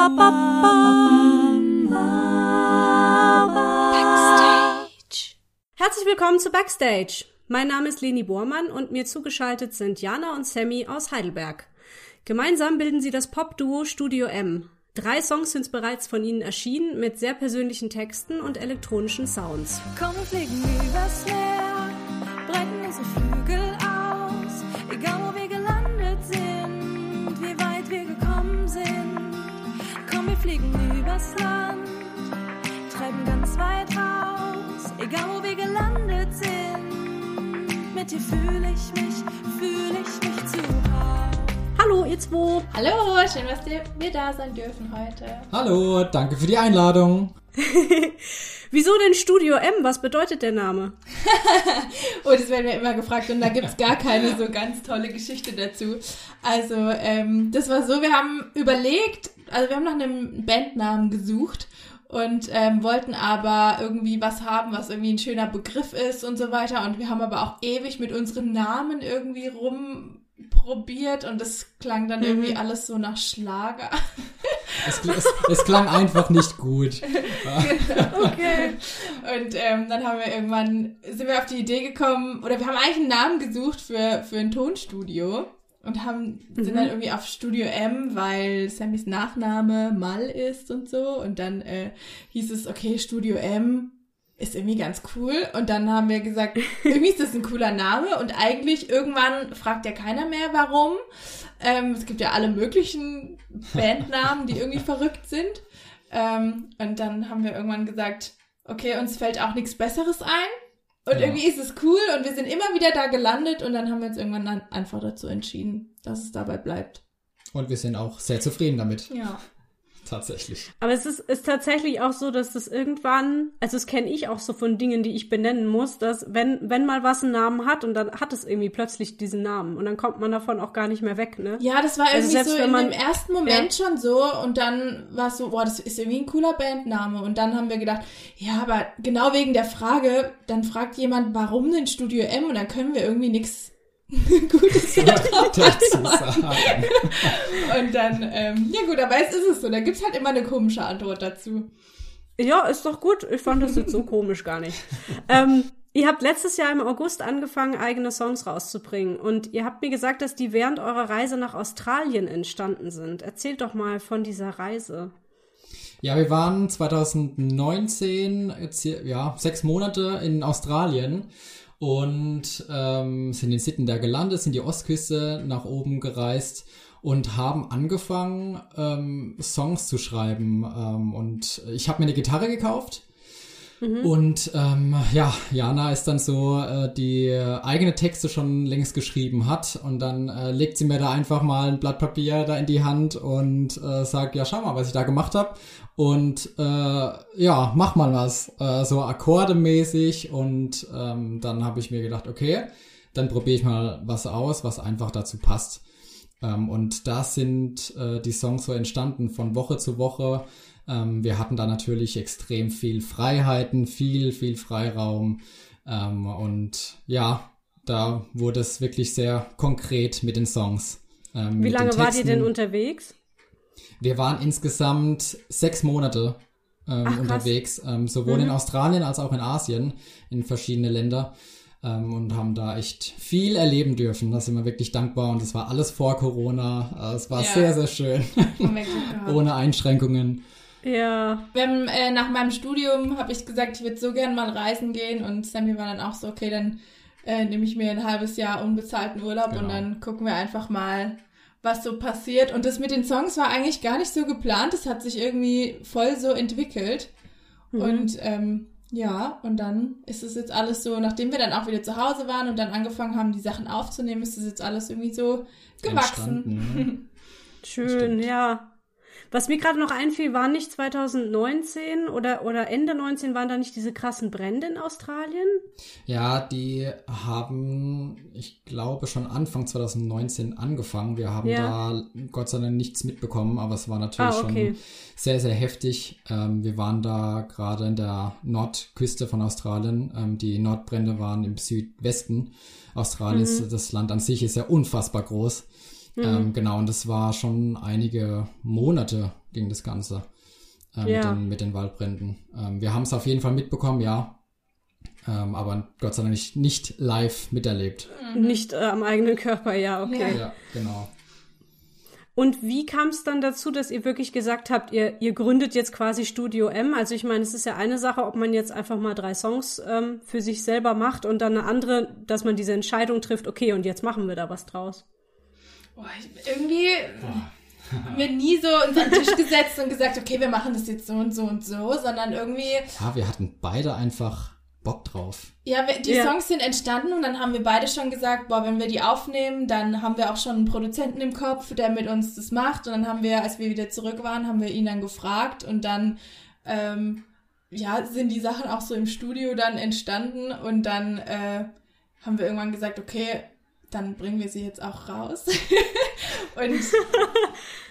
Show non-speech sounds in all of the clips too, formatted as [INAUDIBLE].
Backstage. Herzlich willkommen zu Backstage. Mein Name ist Leni Bormann und mir zugeschaltet sind Jana und Sammy aus Heidelberg. Gemeinsam bilden sie das Pop-Duo Studio M. Drei Songs sind bereits von ihnen erschienen mit sehr persönlichen Texten und elektronischen Sounds. Komm, fliegen übers Meer, Mit dir fühle ich mich, fühle ich mich zu Hause. Hallo, ihr zwei. Hallo, schön, dass wir da sein dürfen heute. Hallo, danke für die Einladung. [LAUGHS] Wieso denn Studio M? Was bedeutet der Name? [LAUGHS] Oh, das werden wir immer gefragt und da gibt's gar keine so ganz tolle Geschichte dazu. Also, ähm, das war so, wir haben überlegt, also wir haben nach einem Bandnamen gesucht und ähm, wollten aber irgendwie was haben, was irgendwie ein schöner Begriff ist und so weiter. Und wir haben aber auch ewig mit unseren Namen irgendwie rumprobiert und das klang dann irgendwie alles so nach Schlager. Es, es, es klang einfach nicht gut. [LAUGHS] Okay. Und ähm, dann haben wir irgendwann, sind wir auf die Idee gekommen, oder wir haben eigentlich einen Namen gesucht für, für ein Tonstudio und haben, sind dann irgendwie auf Studio M, weil Sammys Nachname Mal ist und so. Und dann äh, hieß es, okay, Studio M ist irgendwie ganz cool. Und dann haben wir gesagt, [LAUGHS] irgendwie ist das ein cooler Name. Und eigentlich irgendwann fragt ja keiner mehr, warum. Ähm, es gibt ja alle möglichen [LAUGHS] Bandnamen, die irgendwie verrückt sind. Ähm, und dann haben wir irgendwann gesagt, okay, uns fällt auch nichts Besseres ein. Und Ja. irgendwie ist es cool und wir sind immer wieder da gelandet und dann haben wir uns irgendwann dann einfach dazu entschieden, dass es dabei bleibt. Und wir sind auch sehr zufrieden damit, Ja. Tatsächlich. Aber es ist, ist tatsächlich auch so, dass das irgendwann, also das kenne ich auch so von Dingen, die ich benennen muss, dass wenn, wenn mal was einen Namen hat und dann hat es irgendwie plötzlich diesen Namen und dann kommt man davon auch gar nicht mehr weg, ne? Ja, das war Also irgendwie selbst so wenn in man- dem ersten Moment schon so und dann war es so, boah, das ist irgendwie ein cooler Bandname und dann haben wir gedacht, ja, aber genau wegen der Frage, dann fragt jemand, warum denn Studio M und dann können wir irgendwie nichts [LAUGHS] Gutes [LAUGHS] sagen. und dann, ähm, ja gut, aber es ist es so, da gibt's halt immer eine komische Antwort dazu. Ja, ist doch gut. Ich fand das jetzt so komisch gar nicht. Ähm, ihr habt letztes Jahr im August angefangen, eigene Songs rauszubringen. Und ihr habt mir gesagt, dass die während eurer Reise nach Australien entstanden sind. Erzählt doch mal von dieser Reise. Ja, wir waren 2019, jetzt hier, ja, sechs Monate in Australien und ähm, sind in Sydney da gelandet, sind die Ostküste nach oben gereist und haben angefangen, ähm, Songs zu schreiben. Ähm, und ich habe mir eine Gitarre gekauft. Und ähm, ja, Jana ist dann so, äh, die eigene Texte schon längst geschrieben hat und dann äh, legt sie mir da einfach mal ein Blatt Papier da in die Hand und äh, sagt, ja, schau mal, was ich da gemacht habe und äh, ja, mach mal was, äh, so akkordemäßig und ähm, dann habe ich mir gedacht, okay, dann probiere ich mal was aus, was einfach dazu passt. Ähm, und da sind äh, die Songs so entstanden von Woche zu Woche. Ähm, wir hatten da natürlich extrem viel Freiheiten, viel, viel Freiraum. Ähm, und ja, da wurde es wirklich sehr konkret mit den Songs. Ähm, Wie lange wart ihr denn unterwegs? Wir waren insgesamt sechs Monate ähm, Ach, unterwegs, ähm, sowohl Mhm. in Australien als auch in Asien, in verschiedene Länder ähm, und haben da echt viel erleben dürfen. Da sind wir wirklich dankbar und es war alles vor Corona. Äh, es war Ja. sehr, sehr schön, [LAUGHS] ohne Einschränkungen. Ja. Wir haben, äh, nach meinem Studium habe ich gesagt, ich würde so gern mal reisen gehen und Sammy war dann auch so, okay, dann äh, nehme ich mir ein halbes Jahr unbezahlten Urlaub und Genau. dann gucken wir einfach mal, was so passiert. Und das mit den Songs war eigentlich gar nicht so geplant, das hat sich irgendwie voll so entwickelt. Mhm. Und ähm, ja, und dann ist es jetzt alles so, nachdem wir dann auch wieder zu Hause waren und dann angefangen haben, die Sachen aufzunehmen, ist es jetzt alles irgendwie so gewachsen. Entstanden, [LAUGHS] Schön, Stimmt. ja. Was mir gerade noch einfiel, waren nicht 2019 oder, oder Ende 19 waren da nicht diese krassen Brände in Australien? Ja, die haben, ich glaube, schon Anfang 2019 angefangen. Wir haben Ja. da Gott sei Dank nichts mitbekommen, aber es war natürlich Ah, okay. schon sehr, sehr heftig. Ähm, wir waren da gerade in der Nordküste von Australien. Ähm, die Nordbrände waren im Südwesten Australiens. Mhm. Das Land an sich ist ja unfassbar groß. Ähm, genau, und das war schon einige Monate ging das Ganze äh, Ja. mit, den, mit den Waldbränden. Ähm, wir haben es auf jeden Fall mitbekommen, ja. Ähm, aber Gott sei Dank nicht, nicht live miterlebt. Nicht äh, am eigenen Körper, ja, okay. Ja, genau. Und wie kam es dann dazu, dass ihr wirklich gesagt habt, ihr, ihr gründet jetzt quasi Studio M? Also ich meine, es ist ja eine Sache, ob man jetzt einfach mal drei Songs ähm, für sich selber macht und dann eine andere, dass man diese Entscheidung trifft, okay, und jetzt machen wir da was draus. Boah, ich, irgendwie haben wir nie so uns an den Tisch gesetzt und gesagt, okay, wir machen das jetzt so und so und so, sondern irgendwie, Ja, wir hatten beide einfach Bock drauf. ja, die Ja. Songs sind entstanden und dann haben wir beide schon gesagt, boah, wenn wir die aufnehmen, dann haben wir auch schon einen Produzenten im Kopf, der mit uns das macht. Und dann haben wir, als wir wieder zurück waren, haben wir ihn dann gefragt und dann, ähm, ja, sind die Sachen auch so im Studio dann entstanden und dann äh, haben wir irgendwann gesagt, okay, dann bringen wir sie jetzt auch raus. [LAUGHS] und,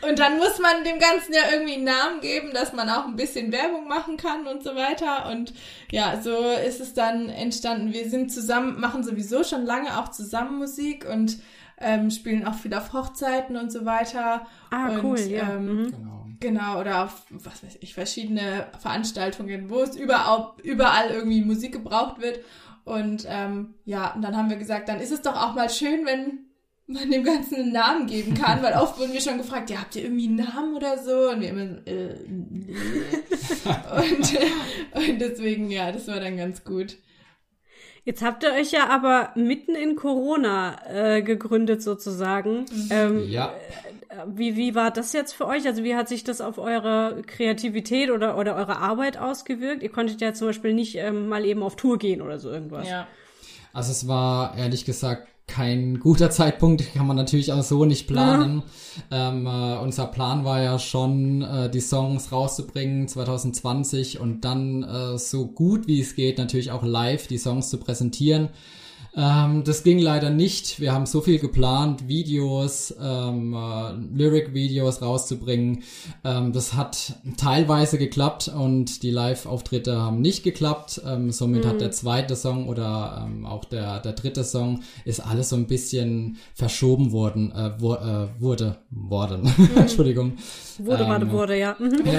und dann muss man dem Ganzen ja irgendwie einen Namen geben, dass man auch ein bisschen Werbung machen kann und so weiter. Und ja, so ist es dann entstanden. Wir sind zusammen, machen sowieso schon lange auch zusammen Musik und ähm, spielen auch viel auf Hochzeiten und so weiter. Ah, und, cool, ja. Ähm, Mhm. Genau. Genau, oder auf, was weiß ich, verschiedene Veranstaltungen, wo es überall, überall irgendwie Musik gebraucht wird. Und ähm, ja, und dann haben wir gesagt, dann ist es doch auch mal schön, wenn man dem Ganzen einen Namen geben kann, weil oft wurden wir schon gefragt, ja, habt ihr irgendwie einen Namen oder so? Und wir immer, so, äh, nee. und, [LAUGHS] und deswegen, ja, das war dann ganz gut. Jetzt habt ihr euch ja aber mitten in Corona äh, gegründet sozusagen. Ähm, Ja. Wie, wie war das jetzt für euch? Also wie hat sich das auf eure Kreativität oder, oder eure Arbeit ausgewirkt? Ihr konntet ja zum Beispiel nicht ähm, mal eben auf Tour gehen oder so irgendwas. Ja. Also es war ehrlich gesagt kein guter Zeitpunkt, kann man natürlich auch so nicht planen. Ähm, äh, unser Plan war ja schon, äh, die Songs rauszubringen 2020 und dann äh, so gut wie es geht natürlich auch live die Songs zu präsentieren. Ähm, das ging leider nicht. Wir haben so viel geplant, Videos, ähm, äh, Lyric-Videos rauszubringen. Ähm, das hat teilweise geklappt und die Live-Auftritte haben nicht geklappt. Ähm, somit hat der zweite Song oder ähm, auch der, der dritte Song ist alles so ein bisschen verschoben worden, äh, wo, äh, wurde, worden. [LAUGHS] Entschuldigung. Wurde, Ähm, warte, wurde, ja. Mhm. [LAUGHS]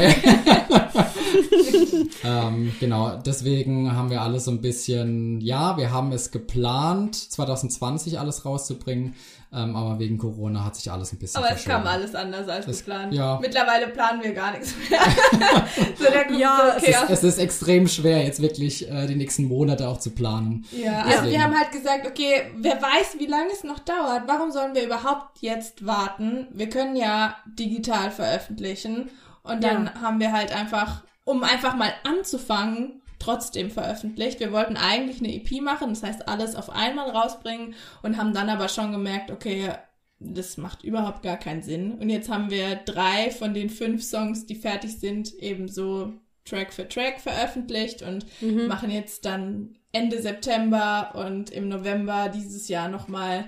Ähm, genau, deswegen haben wir alles so ein bisschen, ja, wir haben es geplant, 2020 alles rauszubringen, ähm, aber wegen Corona hat sich alles ein bisschen Aber es kam alles anders als Es- geplant. ja. Mittlerweile planen wir gar nichts mehr. [LAUGHS] so Ja, so, okay, Es, es ist extrem schwer, jetzt wirklich äh, die nächsten Monate auch zu planen. Ja, also Deswegen. wir haben halt gesagt, okay, wer weiß, wie lange es noch dauert. Warum sollen wir überhaupt jetzt warten? Wir können ja digital veröffentlichen. Und dann Ja. haben wir halt einfach, um einfach mal anzufangen, trotzdem veröffentlicht. Wir wollten eigentlich eine EP machen, das heißt alles auf einmal rausbringen und haben dann aber schon gemerkt, okay, das macht überhaupt gar keinen Sinn. Und jetzt haben wir drei von den fünf Songs, die fertig sind, eben so Track für Track veröffentlicht und machen jetzt dann Ende September und im November dieses Jahr nochmal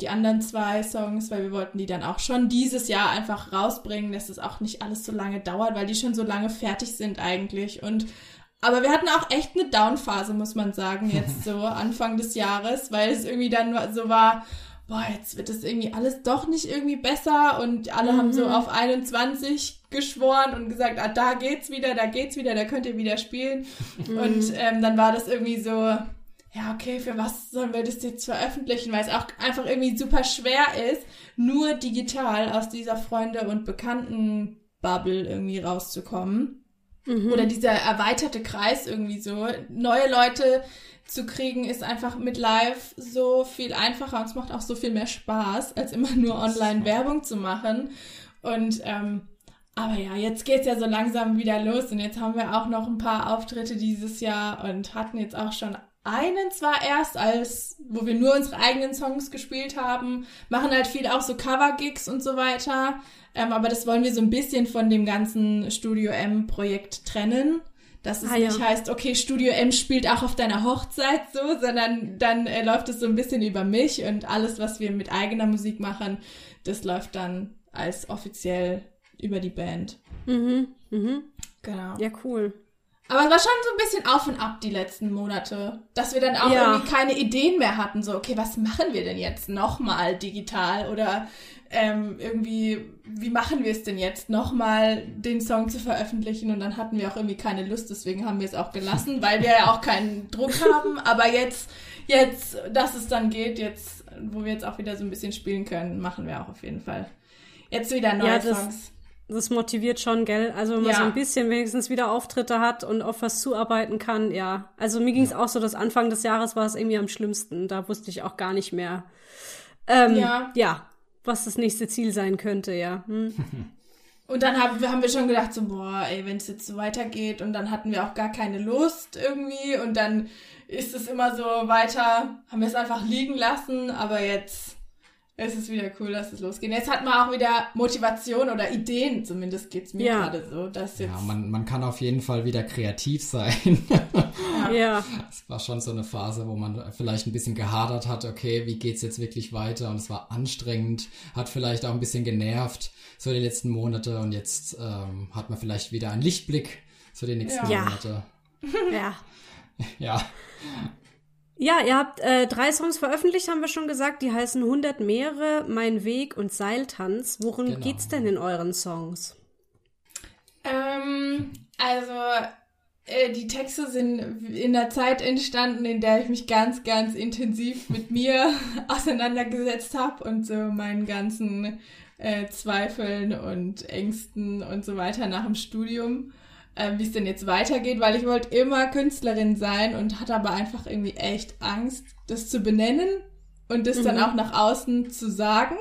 die anderen zwei Songs, weil wir wollten die dann auch schon dieses Jahr einfach rausbringen, dass es auch nicht alles so lange dauert, weil die schon so lange fertig sind eigentlich. Und aber wir hatten auch echt eine Downphase, muss man sagen, jetzt so [LAUGHS] Anfang des Jahres, weil es irgendwie dann so war, boah, jetzt wird es irgendwie alles doch nicht irgendwie besser und alle haben so auf 21 geschworen und gesagt, ah, da geht's wieder, da geht's wieder, da könnt ihr wieder spielen. Und ähm, dann war das irgendwie so, ja, okay, für was sollen wir das jetzt veröffentlichen? Weil es auch einfach irgendwie super schwer ist, nur digital aus dieser Freunde- und Bekannten-Bubble irgendwie rauszukommen. Oder dieser erweiterte Kreis irgendwie so. Neue Leute zu kriegen ist einfach mit Live so viel einfacher und es macht auch so viel mehr Spaß, als immer nur online Werbung zu machen. Und ähm, aber ja, jetzt geht's ja so langsam wieder los und jetzt haben wir auch noch ein paar Auftritte dieses Jahr und hatten jetzt auch schon einen zwar erst, als wo wir nur unsere eigenen Songs gespielt haben, machen halt viel auch so Cover-Gigs und so weiter. Ähm, aber das wollen wir so ein bisschen von dem ganzen Studio M-Projekt trennen. Dass es Ah, ja. nicht heißt, okay, Studio M spielt auch auf deiner Hochzeit so, sondern dann äh, läuft es so ein bisschen über mich und alles, was wir mit eigener Musik machen, das läuft dann als offiziell über die Band. Mhm. Mhm. Genau. Ja, cool. Aber es war schon so ein bisschen auf und ab die letzten Monate, dass wir dann auch Ja. irgendwie keine Ideen mehr hatten, so, okay, was machen wir denn jetzt nochmal digital oder ähm, irgendwie, wie machen wir es denn jetzt nochmal, den Song zu veröffentlichen und dann hatten wir auch irgendwie keine Lust, deswegen haben wir es auch gelassen, [LAUGHS] weil wir ja auch keinen Druck haben, aber jetzt, jetzt, dass es dann geht, jetzt, wo wir jetzt auch wieder so ein bisschen spielen können, machen wir auch auf jeden Fall. Jetzt wieder neue Ja, Songs. Das motiviert schon, gell? Also wenn man Ja. so ein bisschen wenigstens wieder Auftritte hat und auf was zuarbeiten kann, ja. Also mir ging es auch so, dass Anfang des Jahres war es irgendwie am schlimmsten. Da wusste ich auch gar nicht mehr, ähm, Ja. ja, was das nächste Ziel sein könnte, ja. Hm. [LAUGHS] Und dann haben, haben wir schon gedacht, so, boah, ey, wenn es jetzt so weitergeht und dann hatten wir auch gar keine Lust irgendwie und dann ist es immer so weiter, haben wir es einfach liegen lassen, aber jetzt ist es wieder cool, dass es losgeht. Jetzt hat man auch wieder Motivation oder Ideen, zumindest geht's mir Ja. gerade so, dass jetzt, Ja, man, man kann auf jeden Fall wieder kreativ sein. [LAUGHS] Ja. Es war schon so eine Phase, wo man vielleicht ein bisschen gehadert hat, okay, wie geht's jetzt wirklich weiter? Und es war anstrengend, hat vielleicht auch ein bisschen genervt, so die letzten Monate. Und jetzt ähm, hat man vielleicht wieder einen Lichtblick, so die nächsten Ja. Monate. ja. [LAUGHS] Ja, Ja, ihr habt äh, drei Songs veröffentlicht, haben wir schon gesagt. Die heißen 100 Meere, Mein Weg und Seiltanz. Worum Genau. geht's denn in euren Songs? Ähm, also, äh, die Texte sind in der Zeit entstanden, in der ich mich ganz, ganz intensiv mit mir [LAUGHS] auseinandergesetzt habe und so meinen ganzen äh, Zweifeln und Ängsten und so weiter nach dem Studium, wie es denn jetzt weitergeht, weil ich wollte immer Künstlerin sein und hatte aber einfach irgendwie echt Angst, das zu benennen und das dann Mhm. auch nach außen zu sagen.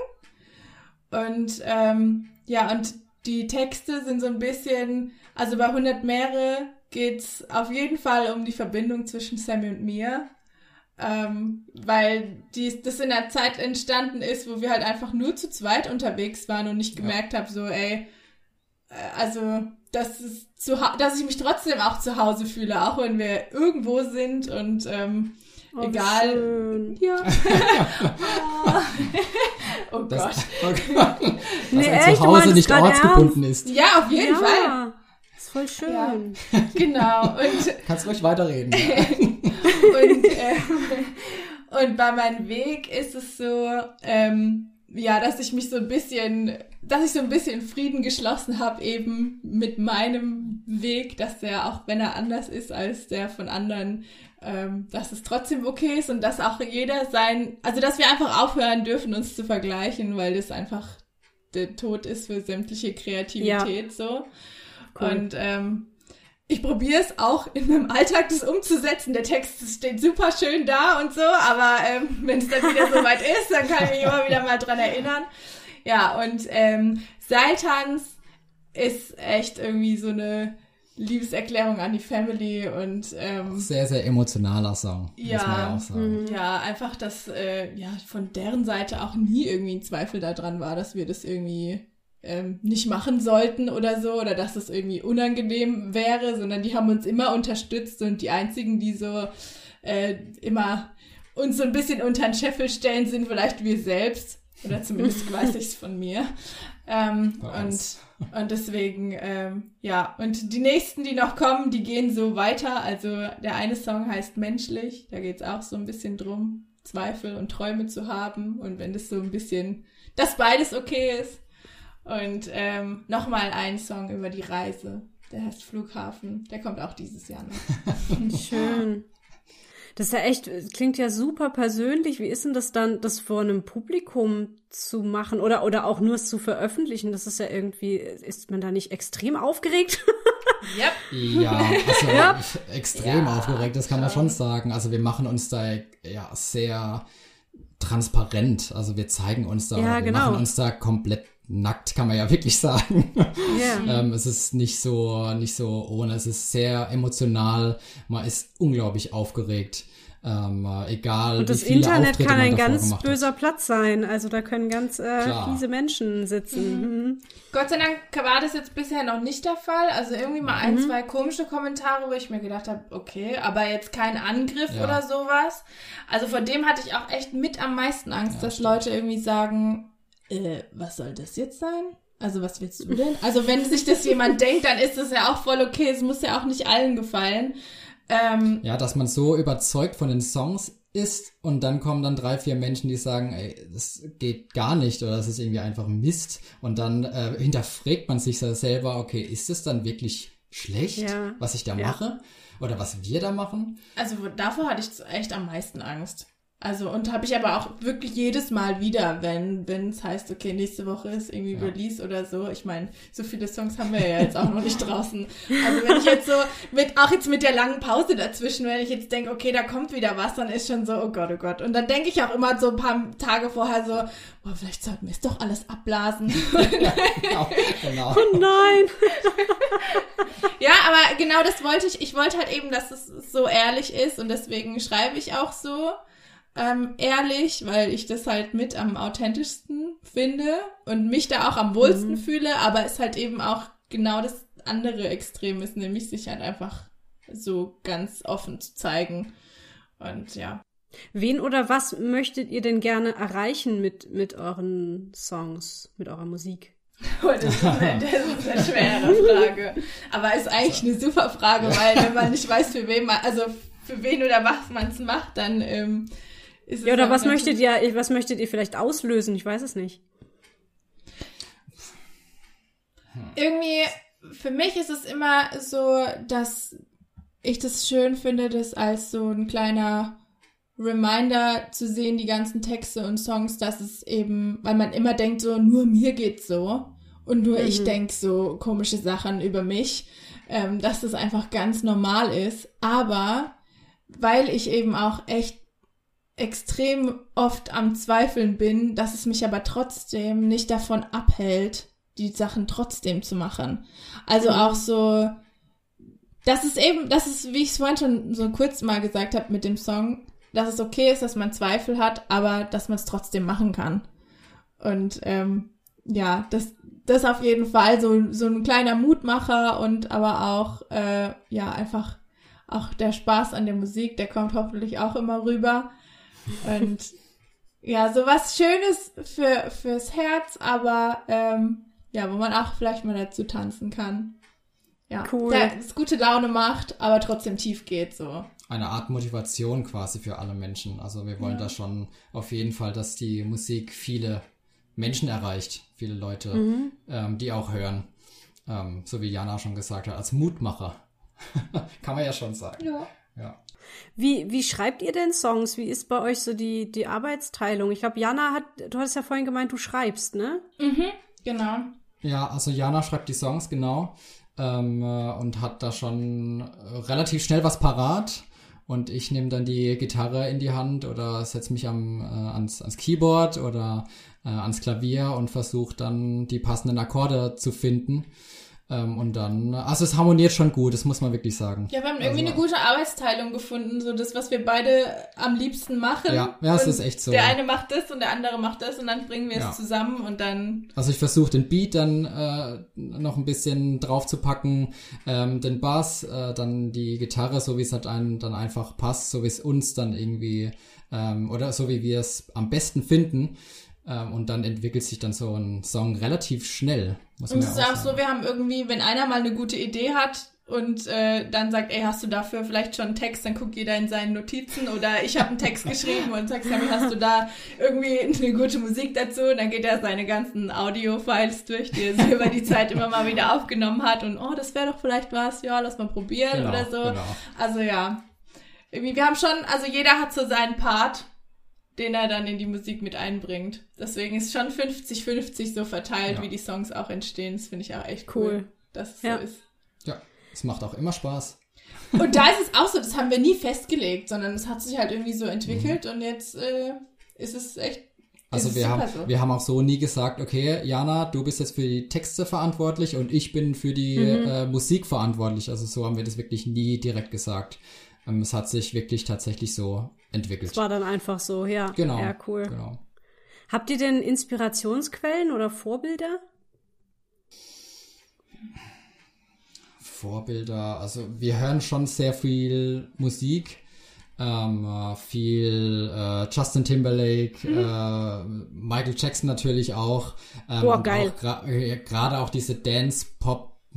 Und ähm, ja, und die Texte sind so ein bisschen, also bei 100 Meere geht's auf jeden Fall um die Verbindung zwischen Sammy und mir. Ähm, weil die, das in der Zeit entstanden ist, wo wir halt einfach nur zu zweit unterwegs waren und nicht Ja. gemerkt habe, so, ey, äh, also, dass, es zu, Ha- dass ich mich trotzdem auch zu Hause fühle, auch wenn wir irgendwo sind und ähm, Oh, egal. schön. Ja. [LAUGHS] oh Gott. das, [LAUGHS] okay. Nee, dass er echt, zu du Hause meintest nicht ortsgebunden ist. Ja, auf jeden Fall. Ja, ist voll schön. Ja. [LAUGHS] Genau. Und Kannst ruhig weiterreden. und, ähm, und bei meinem Weg ist es so, ähm, ja, dass ich mich so ein bisschen, dass ich so ein bisschen Frieden geschlossen habe eben mit meinem Weg, dass der, auch wenn er anders ist als der von anderen, ähm, dass es trotzdem okay ist und dass auch jeder sein, also dass wir einfach aufhören dürfen, uns zu vergleichen, weil das einfach der Tod ist für sämtliche Kreativität so. Cool. Und ähm, ich probiere es auch in meinem Alltag, das umzusetzen. Der Text steht super schön da und so, aber ähm, wenn es dann wieder [LAUGHS] soweit ist, dann kann ich mich immer wieder mal dran erinnern. Ja, und ähm, Seiltanz ist echt irgendwie so eine Liebeserklärung an die Family und ähm, Sehr, sehr emotionaler Song, Ja. muss man ja auch sagen. ja, einfach, dass äh, ja von deren Seite auch nie irgendwie ein Zweifel daran war, dass wir das irgendwie ähm, nicht machen sollten oder so oder dass es irgendwie unangenehm wäre, sondern die haben uns immer unterstützt und die einzigen, die so äh, immer uns so ein bisschen unter den Scheffel stellen, sind vielleicht wir selbst oder zumindest [LAUGHS] weiß ich es von mir. Ähm, und und deswegen, ähm, ja, und die nächsten, die noch kommen, die gehen so weiter. Also der eine Song heißt Menschlich, da geht's auch so ein bisschen drum, Zweifel und Träume zu haben. Und wenn das so ein bisschen, dass beides okay ist. Und ähm, nochmal ein Song über die Reise, der heißt Flughafen, der kommt auch dieses Jahr noch. [LAUGHS] Schön. Das ist ja echt, klingt ja super persönlich. Wie ist denn das dann, das vor einem Publikum zu machen oder, oder auch nur es zu veröffentlichen? Das ist ja irgendwie, ist man da nicht extrem aufgeregt? [LAUGHS] Yep. Ja, also [LAUGHS] Ja. extrem Ja, aufgeregt, das kann man schon sagen. Also wir machen uns da ja sehr transparent. Also wir zeigen uns da, Ja, wir genau. machen uns da komplett nackt, kann man ja [LAUGHS] wirklich sagen. Ja. ähm, es ist nicht so, nicht so ohne, es ist sehr emotional. Man ist unglaublich aufgeregt. Ähm, äh, egal Und das wie viele Internet Auftritte kann ein ganz böser hat. Platz sein. Also da können ganz äh, fiese Menschen sitzen. Mhm. Gott sei Dank war das jetzt bisher noch nicht der Fall. Also irgendwie mal ein, zwei komische Kommentare, wo ich mir gedacht habe, okay, aber jetzt kein Angriff Ja. oder sowas. Also vor dem hatte ich auch echt mit am meisten Angst, Ja, dass stimmt. Leute irgendwie sagen, äh, was soll das jetzt sein? Also was willst du denn? Also wenn sich das jemand [LAUGHS] denkt, dann ist das ja auch voll okay. Es muss ja auch nicht allen gefallen. Ähm, Ja, dass man so überzeugt von den Songs ist und dann kommen dann drei, vier Menschen, die sagen, ey, das geht gar nicht oder das ist irgendwie einfach Mist und dann äh, hinterfragt man sich selber, okay, ist es dann wirklich schlecht, Ja. was ich da Ja. mache oder was wir da machen? also davor hatte ich echt am meisten Angst. Also und habe ich aber auch wirklich jedes Mal wieder, wenn wenn es heißt, okay, nächste Woche ist irgendwie Ja. Release oder so. Ich meine, so viele Songs haben wir ja jetzt auch noch nicht draußen. Also wenn ich jetzt so mit auch jetzt mit der langen Pause dazwischen, wenn ich jetzt denke, okay, da kommt wieder was, dann ist schon so, oh Gott, oh Gott. Und dann denke ich auch immer so ein paar Tage vorher so, boah, vielleicht sollten wir es doch alles abblasen. [LAUGHS] genau, genau. Oh nein! [LAUGHS] Ja, aber genau das wollte ich. Ich wollte halt eben, dass es so ehrlich ist und deswegen schreibe ich auch so ähm, ehrlich, weil ich das halt mit am authentischsten finde und mich da auch am wohlsten fühle, aber es halt eben auch genau das andere Extrem ist, nämlich sich halt einfach so ganz offen zu zeigen. Und ja. Wen oder was möchtet ihr denn gerne erreichen mit, mit euren Songs, mit eurer Musik? [LAUGHS] Das ist, eine, [LAUGHS] das ist eine schwere Frage. Aber ist eigentlich eine super Frage, weil wenn man nicht weiß, für wen man, also für wen oder was man es macht, dann ähm, Ja, oder was möchtet ihr, was möchtet ihr vielleicht auslösen? Ich weiß es nicht. Irgendwie, für mich ist es immer so, dass ich das schön finde, das als so ein kleiner Reminder zu sehen, die ganzen Texte und Songs, dass es eben, weil man immer denkt so, nur mir geht's so und nur ich denk so komische Sachen über mich, ähm, dass das einfach ganz normal ist. Aber weil ich eben auch echt extrem oft am Zweifeln bin, dass es mich aber trotzdem nicht davon abhält, die Sachen trotzdem zu machen. Also auch so, das ist eben, das ist, wie ich es vorhin schon so kurz mal gesagt habe mit dem Song, dass es okay ist, dass man Zweifel hat, aber dass man es trotzdem machen kann. Und ähm, ja, das, das auf jeden Fall so, so ein kleiner Mutmacher und aber auch, äh, ja, einfach auch der Spaß an der Musik, der kommt hoffentlich auch immer rüber. Und ja, sowas Schönes für, fürs Herz, aber ähm, ja, wo man auch vielleicht mal dazu tanzen kann. Ja, Cool. der es gute Laune macht, aber trotzdem tief geht so. Eine Art Motivation quasi für alle Menschen. Also wir wollen da schon auf jeden Fall, dass die Musik viele Menschen erreicht, viele Leute, ähm, die auch hören. Ähm, so wie Jana schon gesagt hat, als Mutmacher. [LAUGHS] Kann man ja schon sagen. Ja. Ja. Wie, wie schreibt ihr denn Songs? Wie ist bei euch so die, die Arbeitsteilung? Ich glaube, Jana hat, du hast ja vorhin gemeint, du schreibst, ne? Genau. Ja, also Jana schreibt die Songs genau ähm, äh, und hat da schon relativ schnell was parat. Und ich nehme dann die Gitarre in die Hand oder setze mich am, äh, ans, ans Keyboard oder äh, ans Klavier und versuche dann die passenden Akkorde zu finden. Ähm, und dann, also es harmoniert schon gut, das muss man wirklich sagen. Ja, wir haben irgendwie Also- eine gute Arbeitsteilung gefunden, so das, was wir beide am liebsten machen. Ja, ja, es ist echt so. Der eine macht das und der andere macht das und dann bringen wir Ja. es zusammen und dann Also ich versuche den Beat dann äh, noch ein bisschen drauf zu packen, ähm, den Bass, äh, dann die Gitarre, so wie es halt einem dann einfach passt, so wie es uns dann irgendwie ähm, oder so wie wir es am besten finden. Ähm, und dann entwickelt sich dann so ein Song relativ schnell. Und es ist auch so, wir haben irgendwie, wenn einer mal eine gute Idee hat und äh, dann sagt, ey, hast du dafür vielleicht schon einen Text, dann guckt jeder in seinen Notizen oder ich habe einen Text [LAUGHS] geschrieben und sagt, Sammy, hast du da irgendwie eine gute Musik dazu? Und dann geht er seine ganzen Audio-Files durch, die er über die Zeit immer mal wieder aufgenommen hat und oh, das wäre doch vielleicht was, ja, lass mal probieren Genau, oder so. genau. Also ja, irgendwie, wir haben schon, also jeder hat so seinen Part, den er dann in die Musik mit einbringt. Deswegen ist schon 50-50 so verteilt, Ja. wie die Songs auch entstehen. Das finde ich auch echt Cool. cool, dass es Ja. so ist. Ja, es macht auch immer Spaß. Und da ist es auch so, das haben wir nie festgelegt, sondern es hat sich halt irgendwie so entwickelt und jetzt äh, ist es echt. Also wir haben, so. wir haben auch so nie gesagt, okay, Jana, du bist jetzt für die Texte verantwortlich und ich bin für die Mhm. äh, Musik verantwortlich. Also so haben wir das wirklich nie direkt gesagt. Ähm, es hat sich wirklich tatsächlich so entwickelt. Es war dann einfach so, ja. genau. Ja, cool. Genau. Habt ihr denn Inspirationsquellen oder Vorbilder? Vorbilder, also wir hören schon sehr viel Musik. ähm, äh, viel äh, Justin Timberlake, Mhm. äh, Michael Jackson natürlich auch. Ähm, Boah, geil. äh, Gerade auch diese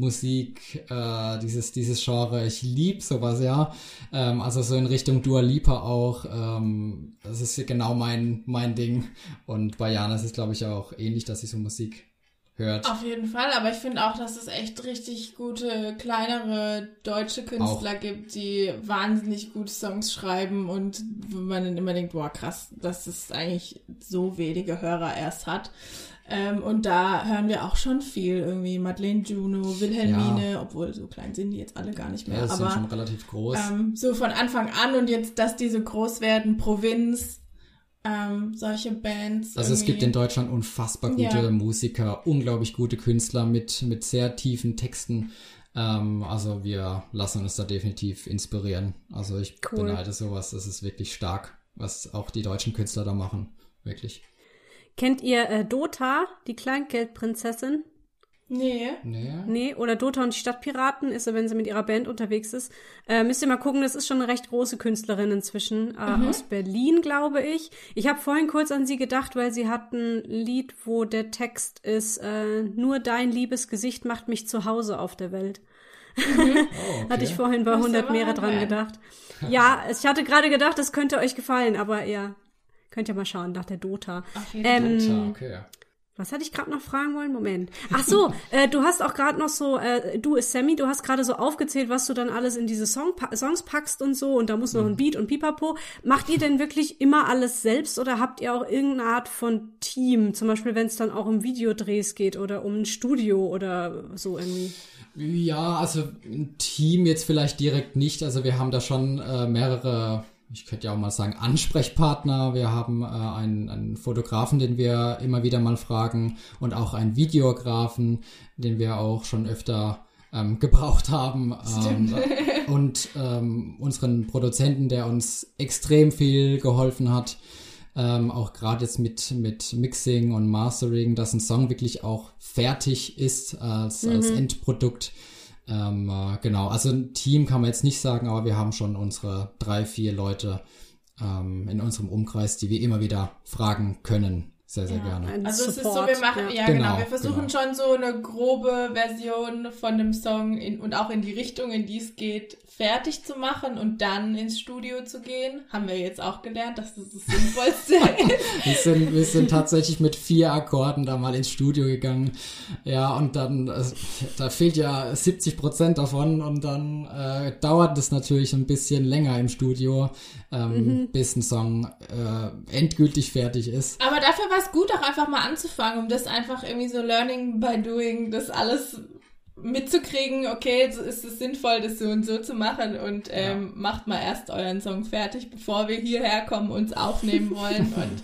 Dance-Pop-Musik, äh, dieses, dieses Genre, ich lieb sowas, ja. Ähm, also so in Richtung Dua Lipa auch. Ähm, das ist genau mein, mein Ding. Und bei Jana ist es, glaube ich, auch ähnlich, dass sie so Musik hört. Auf jeden Fall, aber ich finde auch, dass es echt richtig gute, kleinere deutsche Künstler gibt, die wahnsinnig gute Songs schreiben und wo man dann immer denkt, boah, krass, dass es eigentlich so wenige Hörer erst hat. Ähm, und da hören wir auch schon viel irgendwie. Madeleine Juno, Wilhelmine, obwohl so klein sind die jetzt alle gar nicht mehr. ja, das sind aber schon relativ groß. ähm, so von Anfang an und jetzt, dass die so groß werden, Provinz, ähm, solche Bands. Also es gibt irgendwie. in Deutschland unfassbar gute Ja. Musiker, unglaublich gute Künstler mit, mit sehr tiefen Texten. Ähm, also wir lassen uns da definitiv inspirieren. Also ich Cool. beneide sowas, das ist wirklich stark, was auch die deutschen Künstler da machen. Wirklich. Kennt ihr äh, Dota, die Kleingeldprinzessin? Nee. Nee. Nee, oder Dota und die Stadtpiraten ist sie, wenn sie mit ihrer Band unterwegs ist. Äh, müsst ihr mal gucken, das ist schon eine recht große Künstlerin inzwischen. Äh, Aus Berlin, glaube ich. Ich habe vorhin kurz an sie gedacht, weil sie hat ein Lied, wo der Text ist, äh, nur dein liebes Gesicht macht mich zu Hause auf der Welt. [LAUGHS] Oh, okay. Hatte ich vorhin bei Muss 100 aber Meere dran gedacht. Ja, ich hatte gerade gedacht, das könnte euch gefallen, aber ja, könnt ihr mal schauen nach der Dota. Jeden Ähm, Tja, okay. was hatte ich gerade noch fragen wollen? Moment. Ach so, [LAUGHS] äh, du hast auch gerade noch so, äh, du ist Sammy, du hast gerade so aufgezählt, was du dann alles in diese Song Songs packst und so und da muss noch ein Beat und Pipapo. Macht ihr denn wirklich immer alles selbst oder habt ihr auch irgendeine Art von Team? Zum Beispiel, wenn es dann auch um Videodrehs geht oder um ein Studio oder so irgendwie. Ja, also ein Team jetzt vielleicht direkt nicht. Also wir haben da schon äh, mehrere, ich könnte ja auch mal sagen, Ansprechpartner. Wir haben äh, einen, einen Fotografen, den wir immer wieder mal fragen und auch einen Videografen, den wir auch schon öfter ähm, [LAUGHS] gebraucht haben. Ähm, und ähm, unseren Produzenten, der uns extrem viel geholfen hat. Ähm, auch gerade jetzt mit, mit Mixing und Mastering, dass ein Song wirklich auch fertig ist als, als Endprodukt. Ähm, äh, genau, also ein Team kann man jetzt nicht sagen, aber wir haben schon unsere drei, vier Leute ähm, in unserem Umkreis, die wir immer wieder fragen können. Sehr, sehr gerne. Ein Also es ist so, Support, wir machen, ja, genau, Genau, wir versuchen genau. schon so eine grobe Version von dem Song in, und auch in die Richtung, in die es geht, fertig zu machen und dann ins Studio zu gehen. Haben wir jetzt auch gelernt, dass das das Sinnvollste [LAUGHS] ist. Wir sind, wir sind tatsächlich mit vier Akkorden da mal ins Studio gegangen. Ja, und dann, äh, da fehlt ja 70 Prozent davon und dann äh, dauert es natürlich ein bisschen länger im Studio, ähm, bis ein Song äh, endgültig fertig ist. Aber dafür war es gut, auch einfach mal anzufangen, um das einfach irgendwie so Learning by Doing, das alles mitzukriegen, okay, so ist es sinnvoll, das so und so zu machen und ähm, macht mal erst euren Song fertig, bevor wir hierher kommen, uns aufnehmen [LAUGHS] wollen und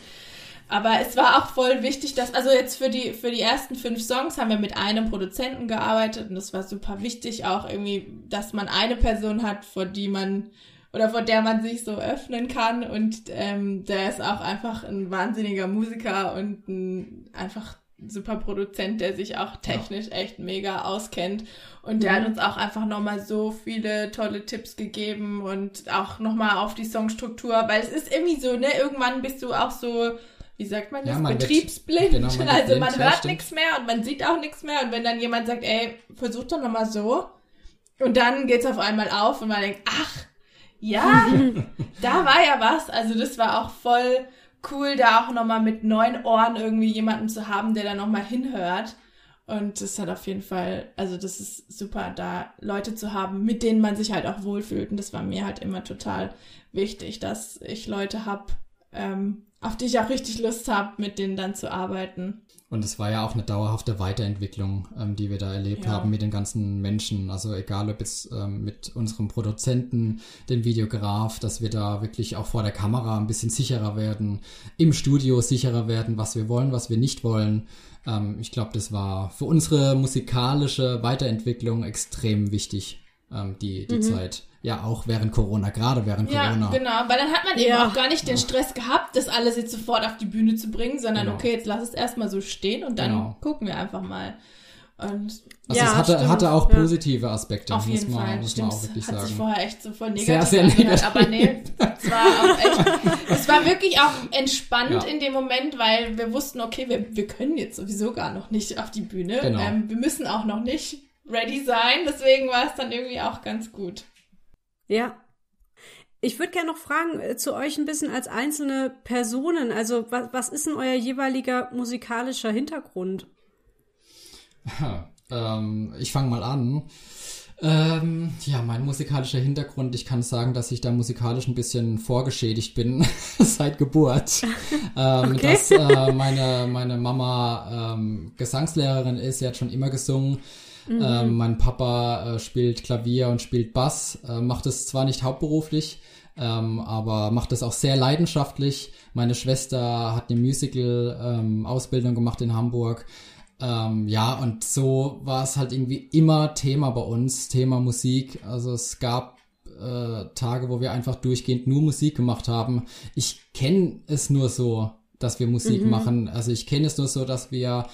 aber es war auch voll wichtig, dass, also jetzt für die, für die ersten fünf Songs haben wir mit einem Produzenten gearbeitet und das war super wichtig auch irgendwie, dass man eine Person hat, vor die man oder vor der man sich so öffnen kann. Und ähm, der ist auch einfach ein wahnsinniger Musiker und ein einfach super Produzent, der sich auch technisch echt mega auskennt. Und der hat uns auch einfach nochmal so viele tolle Tipps gegeben und auch nochmal auf die Songstruktur, weil es ist irgendwie so, ne, irgendwann bist du auch so, wie sagt man Ja, das, man wird- betriebsblind, genau, man [LAUGHS] also blind, man ja, hört nichts mehr und man sieht auch nichts mehr. Und wenn dann jemand sagt, ey, versuch doch nochmal so. Und dann geht's auf einmal auf und man denkt, ach, ja, da war ja was. Also das war auch voll cool, da auch nochmal mit neuen Ohren irgendwie jemanden zu haben, der da nochmal hinhört. Und das hat auf jeden Fall, also das ist super, da Leute zu haben, mit denen man sich halt auch wohlfühlt. Und das war mir halt immer total wichtig, dass ich Leute hab, ähm, auf die ich auch richtig Lust habe, mit denen dann zu arbeiten. Und es war ja auch eine dauerhafte Weiterentwicklung, ähm, die wir da erlebt Ja. haben mit den ganzen Menschen. Also egal ob jetzt ähm, mit unserem Produzenten, dem Videograf, dass wir da wirklich auch vor der Kamera ein bisschen sicherer werden, im Studio sicherer werden, was wir wollen, was wir nicht wollen. Ähm, ich glaube, das war für unsere musikalische Weiterentwicklung extrem wichtig, ähm, die, die Zeit. Ja, auch während Corona, gerade während Ja, Corona. genau, weil dann hat man eben Ja. auch gar nicht den Stress gehabt, das alles jetzt sofort auf die Bühne zu bringen, sondern Genau. okay, jetzt lass es erstmal so stehen und dann Genau. gucken wir einfach mal. Und Also Ja, es hatte, stimmt. hatte auch Ja. positive Aspekte, auf muss jeden man, Fall, muss stimmt, man auch wirklich es hat sich sagen. vorher echt so voll Sehr, negativ sehr angehört, negativ. aber nee, es war auch echt, [LAUGHS] es war wirklich auch entspannt Ja. in dem Moment, weil wir wussten, okay, wir, wir können jetzt sowieso gar noch nicht auf die Bühne, Genau. ähm, wir müssen auch noch nicht ready sein, deswegen war es dann irgendwie auch ganz gut. Ja. Ich würde gerne noch fragen äh, zu euch ein bisschen als einzelne Personen. Also, was, was ist denn euer jeweiliger musikalischer Hintergrund? [LAUGHS] Ähm, ich fange mal an. Ähm, ja, mein musikalischer Hintergrund, ich kann sagen, dass ich da musikalisch ein bisschen vorgeschädigt bin [LAUGHS] seit Geburt. [LAUGHS] ähm, Okay. Dass äh, meine, meine Mama ähm, Gesangslehrerin ist, sie hat schon immer gesungen. Ähm, mein Papa äh, spielt Klavier und spielt Bass, äh, macht es zwar nicht hauptberuflich, ähm, aber macht es auch sehr leidenschaftlich. Meine Schwester hat eine Musical-Ausbildung gemacht in Hamburg. Ähm, ja, und so war es halt irgendwie immer Thema bei uns, Thema Musik. Also es gab äh, Tage, wo wir einfach durchgehend nur Musik gemacht haben. Ich kenne es nur so, dass wir Musik machen. Also ich kenne es nur so, dass wir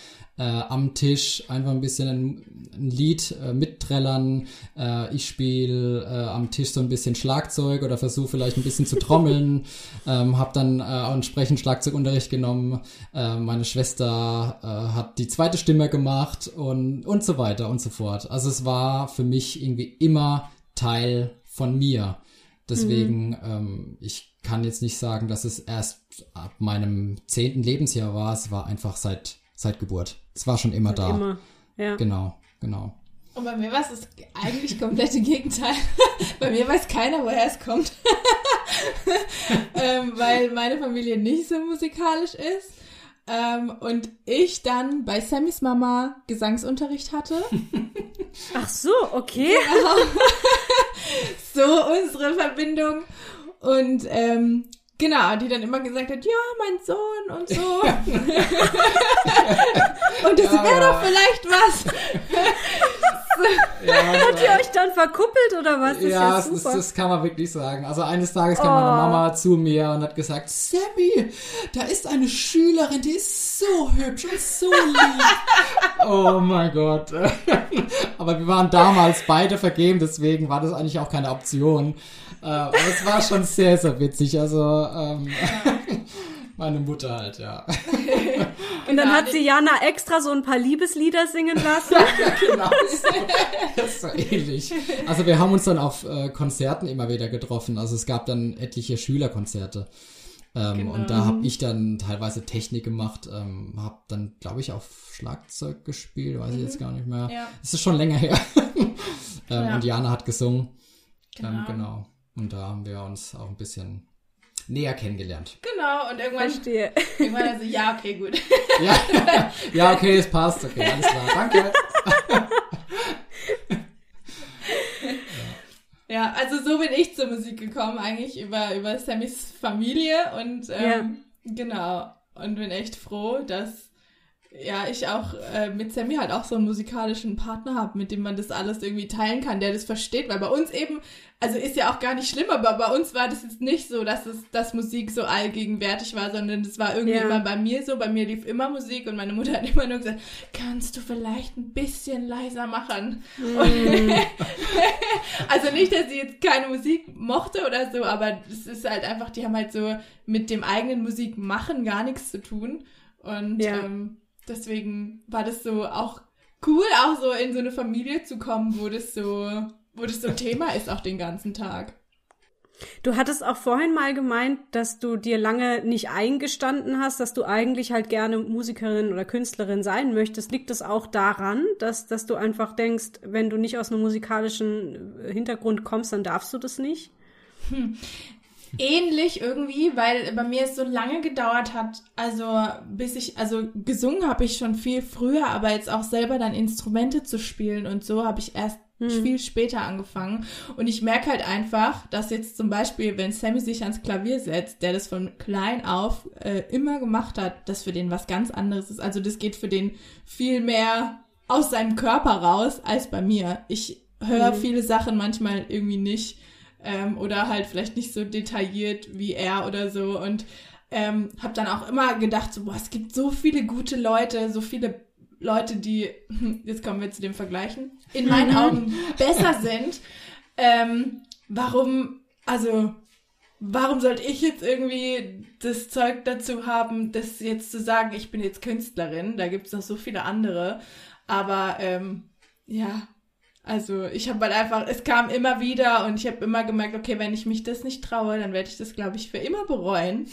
äh, am Tisch einfach ein bisschen ein, ein Lied äh, mitträllern. Äh, ich spiele äh, am Tisch so ein bisschen Schlagzeug oder versuche vielleicht ein bisschen zu [LAUGHS] trommeln. ähm, habe dann äh, entsprechend Schlagzeugunterricht genommen. Äh, meine Schwester äh, hat die zweite Stimme gemacht und, und so weiter und so fort. Also es war für mich irgendwie immer Teil von mir. Deswegen, ähm, ich kann jetzt nicht sagen, dass es erst ab meinem zehnten Lebensjahr war. Es war einfach seit, seit Geburt. Es war schon immer da. Immer. Ja. Genau, genau. Und bei mir war es das eigentlich komplette Gegenteil. [LAUGHS] bei mir weiß keiner, woher es kommt. [LAUGHS] ähm, weil meine Familie nicht so musikalisch ist. Ähm, und ich dann bei Sammys Mama Gesangsunterricht hatte. [LAUGHS] Ach so, okay. so unsere Verbindung. Und ähm, genau, die dann immer gesagt hat, ja, mein Sohn und so. [LAUGHS] [LAUGHS] und das Ja, wäre ja. doch vielleicht was. [LAUGHS] Habt ihr euch dann verkuppelt oder was? Das ja, ja das, das kann man wirklich sagen. Also eines Tages kam Oh. meine Mama zu mir und hat gesagt, Sammy, da ist eine Schülerin, die ist so hübsch und so lieb. oh mein Gott. Aber wir waren damals beide vergeben, deswegen war das eigentlich auch keine Option. Äh, aber es war schon sehr, sehr witzig. Also ähm, [LAUGHS] meine Mutter halt, ja. [LAUGHS] Und dann Genau, hat sie Jana extra so ein paar Liebeslieder singen lassen. [LAUGHS] genau. So. Das ist so ähnlich. Also wir haben uns dann auf äh, Konzerten immer wieder getroffen. Also es gab dann etliche Schülerkonzerte. Ähm, Genau. Und da habe ich dann teilweise Technik gemacht, ähm, habe dann, glaube ich, auf Schlagzeug gespielt, weiß ich jetzt gar nicht mehr. Ja. Es ist schon länger her. ähm, Ja. Und Jana hat gesungen. Ähm, Genau. genau. Und da haben wir uns auch ein bisschen näher kennengelernt. Genau, und irgendwann, Verstehe. irgendwann also, ja, okay, gut. [LAUGHS] Ja, ja okay, es passt. Okay, alles klar. Danke. Ja, also so bin ich zur Musik gekommen, eigentlich über, über Sammys Familie und ähm, genau. Und bin echt froh, dass ja ich auch äh, mit Sammy halt auch so einen musikalischen Partner habe, mit dem man das alles irgendwie teilen kann, der das versteht, weil bei uns eben, also ist ja auch gar nicht schlimm, aber bei uns war das jetzt nicht so, dass es, dass Musik so allgegenwärtig war, sondern das war irgendwie Ja. immer bei mir so, bei mir lief immer Musik und meine Mutter hat immer nur gesagt, kannst du vielleicht ein bisschen leiser machen? Und [LAUGHS] also nicht, dass sie jetzt keine Musik mochte oder so, aber es ist halt einfach, die haben halt so mit dem eigenen Musikmachen gar nichts zu tun. Und Ja. ähm, deswegen war das so auch cool, auch so in so eine Familie zu kommen, wo das so, wo das so Thema ist auch den ganzen Tag. Du hattest auch vorhin mal gemeint, dass du dir lange nicht eingestanden hast, dass du eigentlich halt gerne Musikerin oder Künstlerin sein möchtest. Liegt das auch daran, dass, dass du einfach denkst, wenn du nicht aus einem musikalischen äh, Hintergrund kommst, dann darfst du das nicht? Ähnlich irgendwie, weil bei mir es so lange gedauert hat, also bis ich, also gesungen habe ich schon viel früher, aber jetzt auch selber dann Instrumente zu spielen und so habe ich erst viel später angefangen. Und ich merke halt einfach, dass jetzt zum Beispiel, wenn Sammy sich ans Klavier setzt, der das von klein auf äh, immer gemacht hat, das für den was ganz anderes ist. Also das geht für den viel mehr aus seinem Körper raus als bei mir. Ich höre viele Sachen manchmal irgendwie nicht ähm, oder halt vielleicht nicht so detailliert wie er oder so. Und ähm, habe dann auch immer gedacht, so, boah, es gibt so viele gute Leute, so viele Leute, die, [LAUGHS] jetzt kommen wir zu den Vergleichen, in meinen Augen besser sind, ähm, warum, also, warum sollte ich jetzt irgendwie das Zeug dazu haben, das jetzt zu sagen, ich bin jetzt Künstlerin, da gibt's noch so viele andere, aber, ähm, ja, also ich habe halt einfach, es kam immer wieder und ich habe immer gemerkt, okay, wenn ich mich das nicht traue, dann werde ich das, glaube ich, für immer bereuen.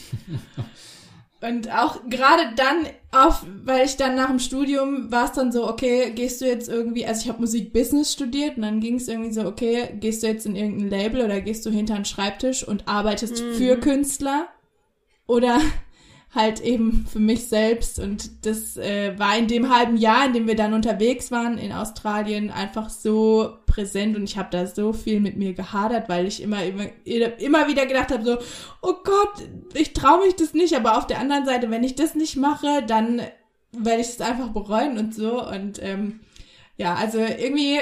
[LAUGHS] und auch gerade dann, auf, weil ich dann nach dem Studium war es dann so, okay, gehst du jetzt irgendwie, also ich habe Musikbusiness studiert und dann ging es irgendwie so, okay, gehst du jetzt in irgendein Label oder gehst du hinter einen Schreibtisch und arbeitest Mhm. für Künstler oder halt eben für mich selbst. Und das äh, war in dem halben Jahr, in dem wir dann unterwegs waren in Australien, einfach so präsent. Und ich habe da so viel mit mir gehadert, weil ich immer immer, immer wieder gedacht habe so, oh Gott, ich traue mich das nicht, aber auf der anderen Seite, wenn ich das nicht mache, dann werde ich es einfach bereuen und so. Und ähm, ja, also irgendwie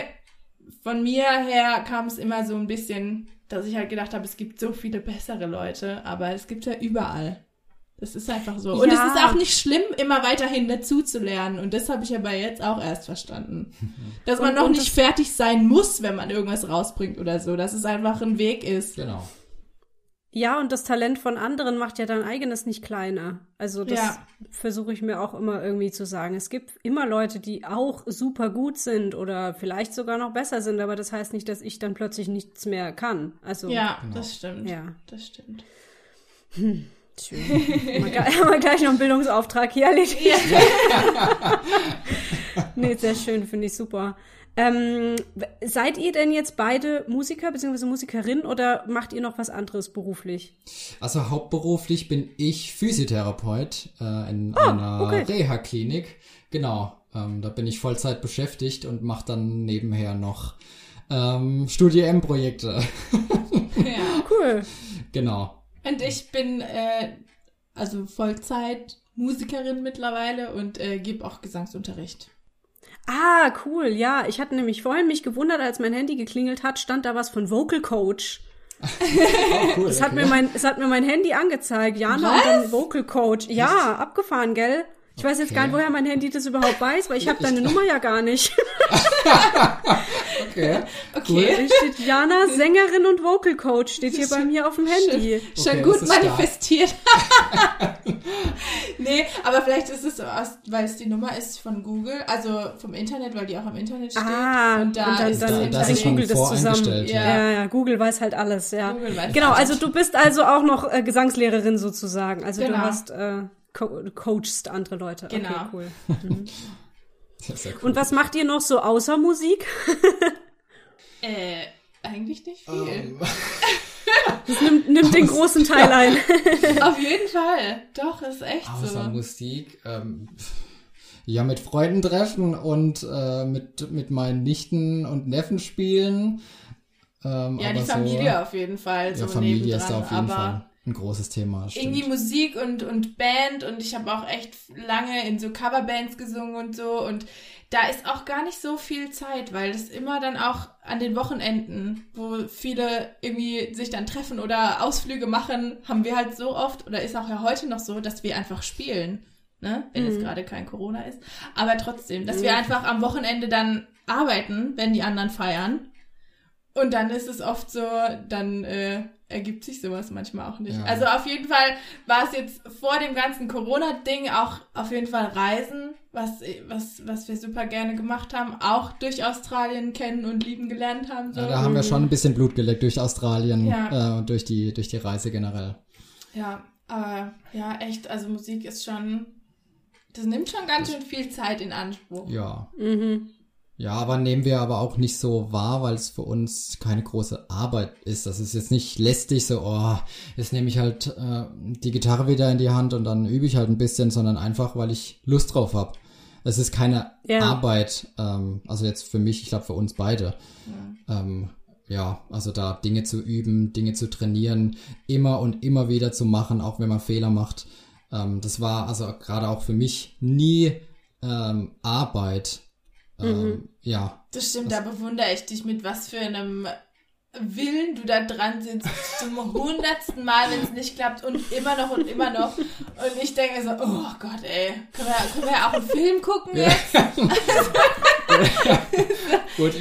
von mir her kam es immer so ein bisschen, dass ich halt gedacht habe, es gibt so viele bessere Leute, aber es gibt ja überall. Das ist einfach so. Und es Ja. ist auch nicht schlimm, immer weiterhin dazu zu lernen. Und das habe ich aber jetzt auch erst verstanden. [LAUGHS] Dass man Und- noch und nicht fertig sein muss, wenn man irgendwas rausbringt oder so. Dass es einfach ein Weg ist. Genau. Ja, und das Talent von anderen macht ja dein eigenes nicht kleiner. Also das Ja. versuche ich mir auch immer irgendwie zu sagen. Es gibt immer Leute, die auch super gut sind oder vielleicht sogar noch besser sind, aber das heißt nicht, dass ich dann plötzlich nichts mehr kann. Also Ja, das stimmt. Ja. Das stimmt. [LAUGHS] [LAUGHS] schön. [LAUGHS] Haben wir gleich- noch einen Bildungsauftrag hier erledigt. [LAUGHS] nee, sehr schön, finde ich super. Ähm, seid ihr denn jetzt beide Musiker bzw. Musikerin oder macht ihr noch was anderes beruflich? Also hauptberuflich bin ich Physiotherapeut äh, in einer okay. Reha-Klinik. Genau, ähm, da bin ich Vollzeit beschäftigt und mache dann nebenher noch ähm, Studie M-Projekte. [LAUGHS] Ja. Cool. genau. Und ich bin äh, also Vollzeit Musikerin mittlerweile und äh, gebe auch Gesangsunterricht. Ah, cool, ja. Ich hatte nämlich vorhin mich gewundert, als mein Handy geklingelt hat, stand da was von Vocal Coach. [LAUGHS] Oh, cool. Es hat, mir mein, es hat mir mein Handy angezeigt, Jana und dann Vocal Coach. Ja, abgefahren, gell? Ich weiß jetzt gar nicht, Okay. woher mein Handy das überhaupt weiß, weil ich habe deine [LAUGHS] Nummer ja gar nicht. okay. [LAUGHS] Okay. Hier steht Jana, [LAUGHS] Sängerin und Vocal Coach, steht hier bei mir auf dem Handy. Schon Okay, gut ist stark. manifestiert. nee, aber vielleicht ist es so, aus- weil es die Nummer ist von Google, also vom Internet, weil die auch im Internet steht. Ah, und da und dann, ist dann, das dann, das ist schon Google das zusammen. ja. Ja. ja, Google weiß halt alles, ja. Google weiß genau, alles. also du bist also auch noch äh, Gesangslehrerin sozusagen. Also du Genau. hast äh, co coachst andere Leute. Genau. Okay, cool. [LAUGHS] Sehr, sehr cool. Und was macht ihr noch so außer Musik? [LAUGHS] Äh, eigentlich nicht viel. Ähm, [LAUGHS] Das nimmt, nimmt den großen Teil ein. Auf jeden Fall. Doch, ist echt Außer so. Musik, ähm, ja, mit Freunden treffen und äh, mit, mit meinen Nichten und Neffen spielen. Ähm, Ja, aber die Familie auf jeden Fall. So, So ja, Familie ist da auf jeden aber Fall ein großes Thema. das irgendwie Stimmt. Musik und, und Band und ich habe auch echt lange in so Coverbands gesungen und so und da ist auch gar nicht so viel Zeit, weil das immer dann auch an den Wochenenden, wo viele irgendwie sich dann treffen oder Ausflüge machen, haben wir halt so oft oder ist auch ja heute noch so, dass wir einfach spielen, ne? Wenn Mhm. es gerade kein Corona ist, aber trotzdem, dass wir einfach am Wochenende dann arbeiten, wenn die anderen feiern und dann ist es oft so, dann äh, ergibt sich sowas manchmal auch nicht. Ja. Also auf jeden Fall war es jetzt vor dem ganzen Corona-Ding auch auf jeden Fall Reisen, was, was, was wir super gerne gemacht haben, auch durch Australien kennen und lieben gelernt haben. So. Ja, da haben wir schon ein bisschen Blut geleckt durch Australien Ja. äh, und durch die, durch die Reise generell. Ja, aber ja, echt, also Musik ist schon, das nimmt schon ganz schön viel Zeit in Anspruch. Ja. Mhm. Ja, aber nehmen wir aber auch nicht so wahr, weil es für uns keine große Arbeit ist. Das ist jetzt nicht lästig, so, oh, jetzt nehme ich halt äh, die Gitarre wieder in die Hand und dann übe ich halt ein bisschen, sondern einfach, weil ich Lust drauf habe. Es ist keine Ja. Arbeit, ähm, also jetzt für mich, ich glaube für uns beide. Ähm, ja, also da Dinge zu üben, Dinge zu trainieren, immer und immer wieder zu machen, auch wenn man Fehler macht. Ähm, das war also gerade auch für mich nie ähm, Arbeit. Ähm, Ja, Das stimmt, da bewundere ich dich mit was für einem Willen du da dran sitzt zum [LAUGHS] hundertsten Mal, wenn es nicht klappt und immer noch und immer noch. Und ich denke so, oh Gott, ey, können wir, können wir auch einen Film gucken jetzt? [LAUGHS] Gut,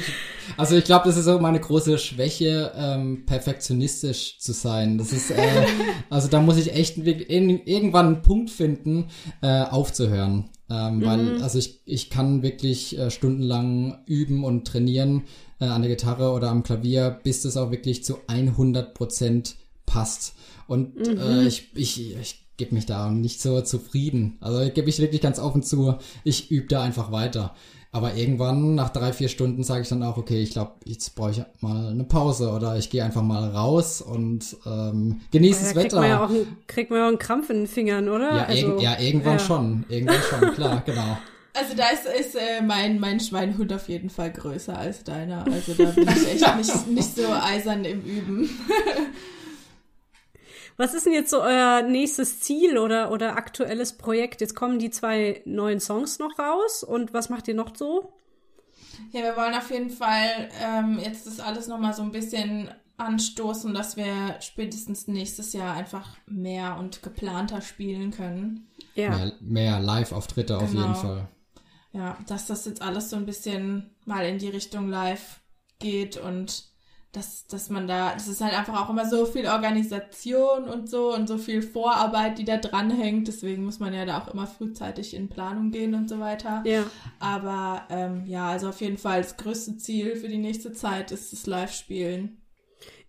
also ich glaube, das ist so meine große Schwäche, ähm, perfektionistisch zu sein. Das ist, äh, [LAUGHS] also da muss ich echt irgendwann einen Punkt finden, äh, aufzuhören. Ähm, Weil, also ich, ich kann wirklich äh, stundenlang üben und trainieren äh, an der Gitarre oder am Klavier, bis das auch wirklich zu 100 Prozent passt. Und äh, ich, ich, ich gebe mich da nicht so zufrieden. Also ich gebe mich wirklich ganz offen zu, ich übe da einfach weiter. Aber irgendwann, nach drei, vier Stunden, sage ich dann auch, okay, ich glaube, jetzt brauche ich mal eine Pause oder ich gehe einfach mal raus und ähm, genieße Da das Wetter. man ja auch einen, kriegt man ja auch einen Krampf in den Fingern, oder? ja, Also, irg ja, irgendwann ja. schon. Irgendwann schon, klar, genau. [LAUGHS] Also da ist, ist äh, mein, mein Schweinhund auf jeden Fall größer als deiner. Also da bin ich echt [LAUGHS] nicht, nicht so eisern im Üben. [LAUGHS] Was ist denn jetzt so euer nächstes Ziel oder, oder aktuelles Projekt? Jetzt kommen die zwei neuen Songs noch raus und was macht ihr noch so? Ja, wir wollen auf jeden Fall ähm, jetzt das alles nochmal so ein bisschen anstoßen, dass wir spätestens nächstes Jahr einfach mehr und geplanter spielen können. Ja. Mehr, mehr Live-Auftritte auf Genau. jeden Fall. Ja, dass das jetzt alles so ein bisschen mal in die Richtung live geht und dass, dass man da, das ist halt einfach auch immer so viel Organisation und so und so viel Vorarbeit, die da dranhängt. Deswegen muss man ja da auch immer frühzeitig in Planung gehen und so weiter. Ja. Aber ähm, ja, also auf jeden Fall das größte Ziel für die nächste Zeit ist das Live-Spielen.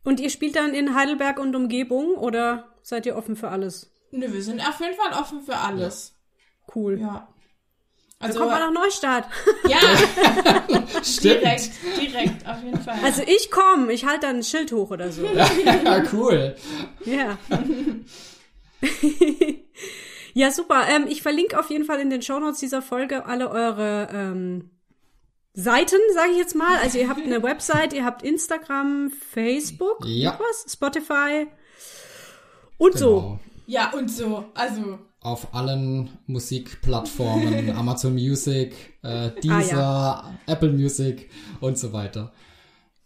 Und ihr spielt dann in Heidelberg und Umgebung oder seid ihr offen für alles? Nö, wir sind auf jeden Fall offen für alles. Cool. Ja. Also, kommt man nach Neustadt. [LAUGHS] ja, [LAUGHS] Stimmt. direkt, direkt, auf jeden Fall. Also ich komme, ich halte dann ein Schild hoch oder so. Ja, [LAUGHS] cool. Ja. ja, super. Ähm, ich verlinke auf jeden Fall in den Shownotes dieser Folge alle eure ähm, Seiten, sage ich jetzt mal. Also ihr habt eine Website, ihr habt Instagram, Facebook, Ja. was, Spotify und so. Genau. ja, und so. Also, Auf allen Musikplattformen, [LAUGHS] Amazon Music, äh, Deezer, Apple Music und so weiter.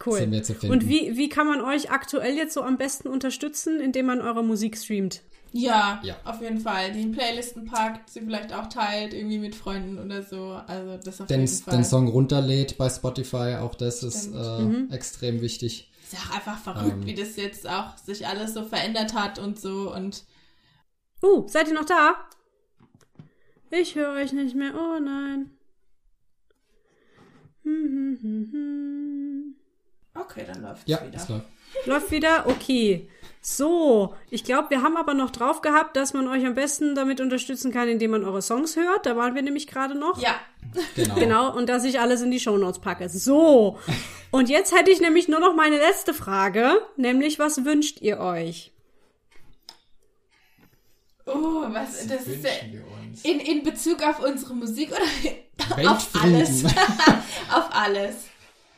Cool. Sind wir zu finden. Und wie, wie kann man euch aktuell jetzt so am besten unterstützen, indem man eure Musik streamt? ja, Ja. auf jeden Fall. Die in Playlisten packt, sie vielleicht auch teilt, irgendwie mit Freunden oder so. Also, das auf den, jeden Fall. den Song runterlädt bei Spotify, auch das ist Stimmt. äh, Mhm. extrem wichtig. ist ja auch einfach verrückt, Ähm. wie das jetzt auch sich alles so verändert hat und so. Und Uh, seid ihr noch da? Ich höre euch nicht mehr. Oh nein. Hm, hm, hm, okay, dann läuft Ja, es wieder. das läuft. Läuft wieder? Okay. So, ich glaube, wir haben aber noch drauf gehabt, dass man euch am besten damit unterstützen kann, indem man eure Songs hört. Da waren wir nämlich gerade noch. Ja, Genau. Genau, und dass ich alles in die Shownotes packe. So, und jetzt hätte ich nämlich nur noch meine letzte Frage, nämlich was wünscht ihr euch? Oh, was, das ist in, in Bezug auf unsere Musik oder [LAUGHS] auf alles? [LAUGHS] auf alles.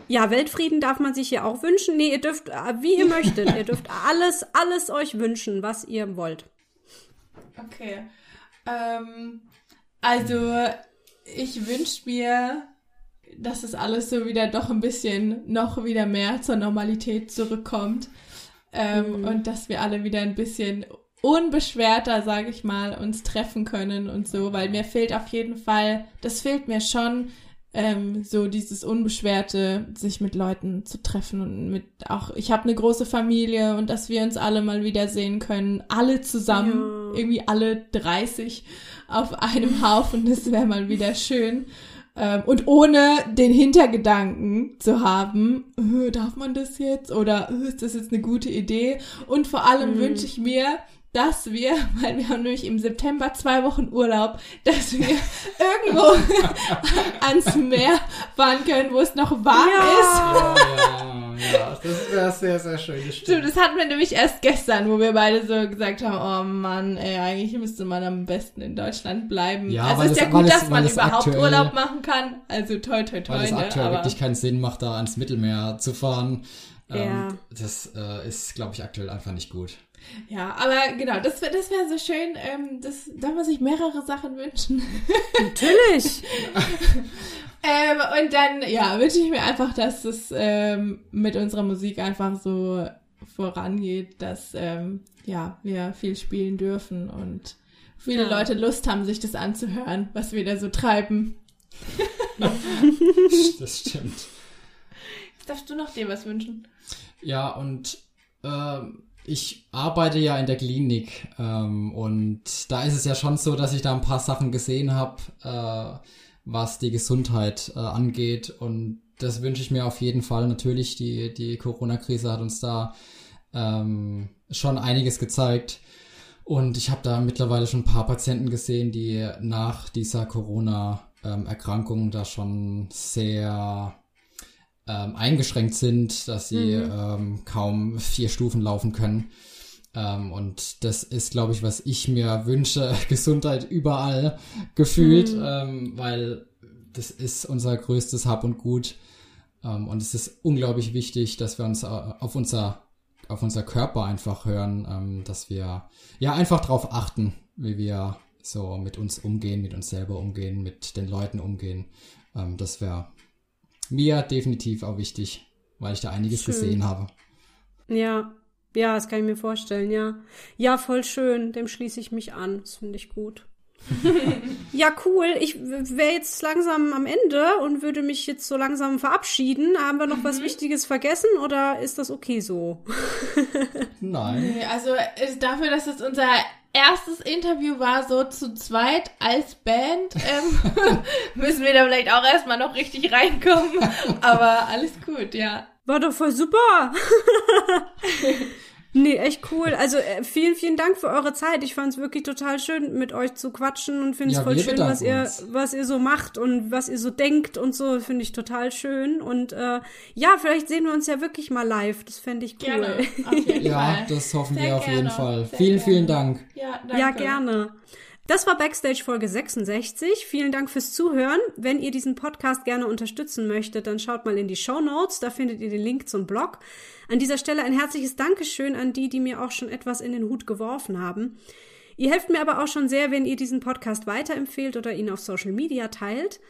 Ja, Weltfrieden darf man sich hier auch wünschen. Nee, ihr dürft, äh, wie ihr möchtet, ihr dürft alles, alles euch wünschen, was ihr wollt. Okay. Ähm, also, ich wünsche mir, dass es alles so wieder doch ein bisschen noch wieder mehr zur Normalität zurückkommt. Ähm, Und dass wir alle wieder ein bisschen unbeschwerter, sage ich mal, uns treffen können und so, weil mir fehlt auf jeden Fall, das fehlt mir schon, ähm, so dieses unbeschwerte, sich mit Leuten zu treffen und mit auch, ich habe eine große Familie und dass wir uns alle mal wiedersehen können, alle zusammen, Ja. irgendwie alle 30 auf einem Haufen, das wäre mal wieder schön. Ähm, und ohne den Hintergedanken zu haben, äh, darf man das jetzt oder äh, ist das jetzt eine gute Idee? Und vor allem wünsche ich mir, dass wir, [LAUGHS] weil wir haben nämlich im September zwei Wochen Urlaub, dass wir [LAUGHS] irgendwo [LAUGHS] ans Meer fahren können, wo es noch warm ist. Ja, ja, ja. Das wäre sehr, sehr schön. das Stimmt, das hatten wir nämlich erst gestern, wo wir beide so gesagt haben, oh Mann, ey, eigentlich müsste man am besten in Deutschland bleiben. Ja, also ist es- ja gut, dass man überhaupt aktuell- Urlaub machen kann. Also toi toi toi, Weil es ne? aktuell Aber wirklich keinen Sinn macht, da ans Mittelmeer zu fahren. Ja. Ähm, das äh, ist, glaube ich, aktuell einfach nicht gut. Ja, aber genau, das wäre das wär so schön. Ähm, das, darf man sich mehrere Sachen wünschen. Natürlich. [LAUGHS] Ähm, und dann, ja, wünsche ich mir einfach, dass es ähm, mit unserer Musik einfach so vorangeht, dass ähm, ja, wir viel spielen dürfen und viele Ja. Leute Lust haben, sich das anzuhören, was wir da so treiben. [LAUGHS] Das stimmt. Jetzt darfst du noch dir was wünschen. Ja, und ähm, ich arbeite ja in der Klinik ähm, und da ist es ja schon so, dass ich da ein paar Sachen gesehen habe, äh, was die Gesundheit äh, angeht und das wünsche ich mir auf jeden Fall. Natürlich, die, die Corona-Krise hat uns da ähm, schon einiges gezeigt. Und ich habe da mittlerweile schon ein paar Patienten gesehen, die nach dieser Corona-Erkrankung da schon sehr ähm, eingeschränkt sind, dass sie ähm, kaum vier Stufen laufen können. Ähm, und das ist, glaube ich, was ich mir wünsche. [LAUGHS] Gesundheit überall gefühlt, ähm, weil das ist unser größtes Hab und Gut. Ähm, und es ist unglaublich wichtig, dass wir uns äh, auf unser auf unser Körper einfach hören, ähm, dass wir ja einfach darauf achten, wie wir so mit uns umgehen, mit uns selber umgehen, mit den Leuten umgehen. Ähm, das wäre mir definitiv auch wichtig, weil ich da einiges Schön. gesehen habe. Ja, ja, das kann ich mir vorstellen, ja. Ja, voll schön, dem schließe ich mich an. Das finde ich gut. [LAUGHS] ja, cool. Ich wäre jetzt langsam am Ende und würde mich jetzt so langsam verabschieden. Haben wir noch was Wichtiges vergessen oder ist das okay so? [LAUGHS] Nein. Nee, also äh, dafür, dass es unser erstes Interview war, so zu zweit als Band, ähm, [LAUGHS] müssen wir da vielleicht auch erstmal noch richtig reinkommen. Aber alles gut, ja. War doch voll super. [LAUGHS] nee, echt cool. Also äh, vielen, vielen Dank für eure Zeit. Ich fand es wirklich total schön, mit euch zu quatschen und finde es Ja, voll schön, was ihr, uns. was ihr so macht und was ihr so denkt und so. Finde ich total schön. Und äh, ja, vielleicht sehen wir uns ja wirklich mal live. Das fände ich cool. Gerne. Auf [LAUGHS] jeden Ja, Fall. das hoffen Sehr wir auf jeden gerne. Fall. Sehr vielen, gerne. vielen Dank. Ja, danke. Ja, gerne. Das war Backstage Folge 66. Vielen Dank fürs Zuhören. Wenn ihr diesen Podcast gerne unterstützen möchtet, dann schaut mal in die Show Notes. Da findet ihr den Link zum Blog. An dieser Stelle ein herzliches Dankeschön an die, die mir auch schon etwas in den Hut geworfen haben. Ihr helft mir aber auch schon sehr, wenn ihr diesen Podcast weiterempfehlt oder ihn auf Social Media teilt.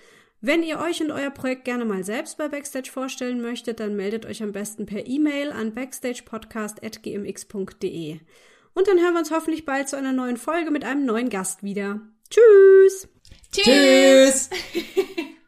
Wenn ihr euch und euer Projekt gerne mal selbst bei Backstage vorstellen möchtet, dann meldet euch am besten per E-Mail an backstagepodcast.gmx.de. Und dann hören wir uns hoffentlich bald zu einer neuen Folge mit einem neuen Gast wieder. Tschüss! Tschüss! Tschüss. [LAUGHS]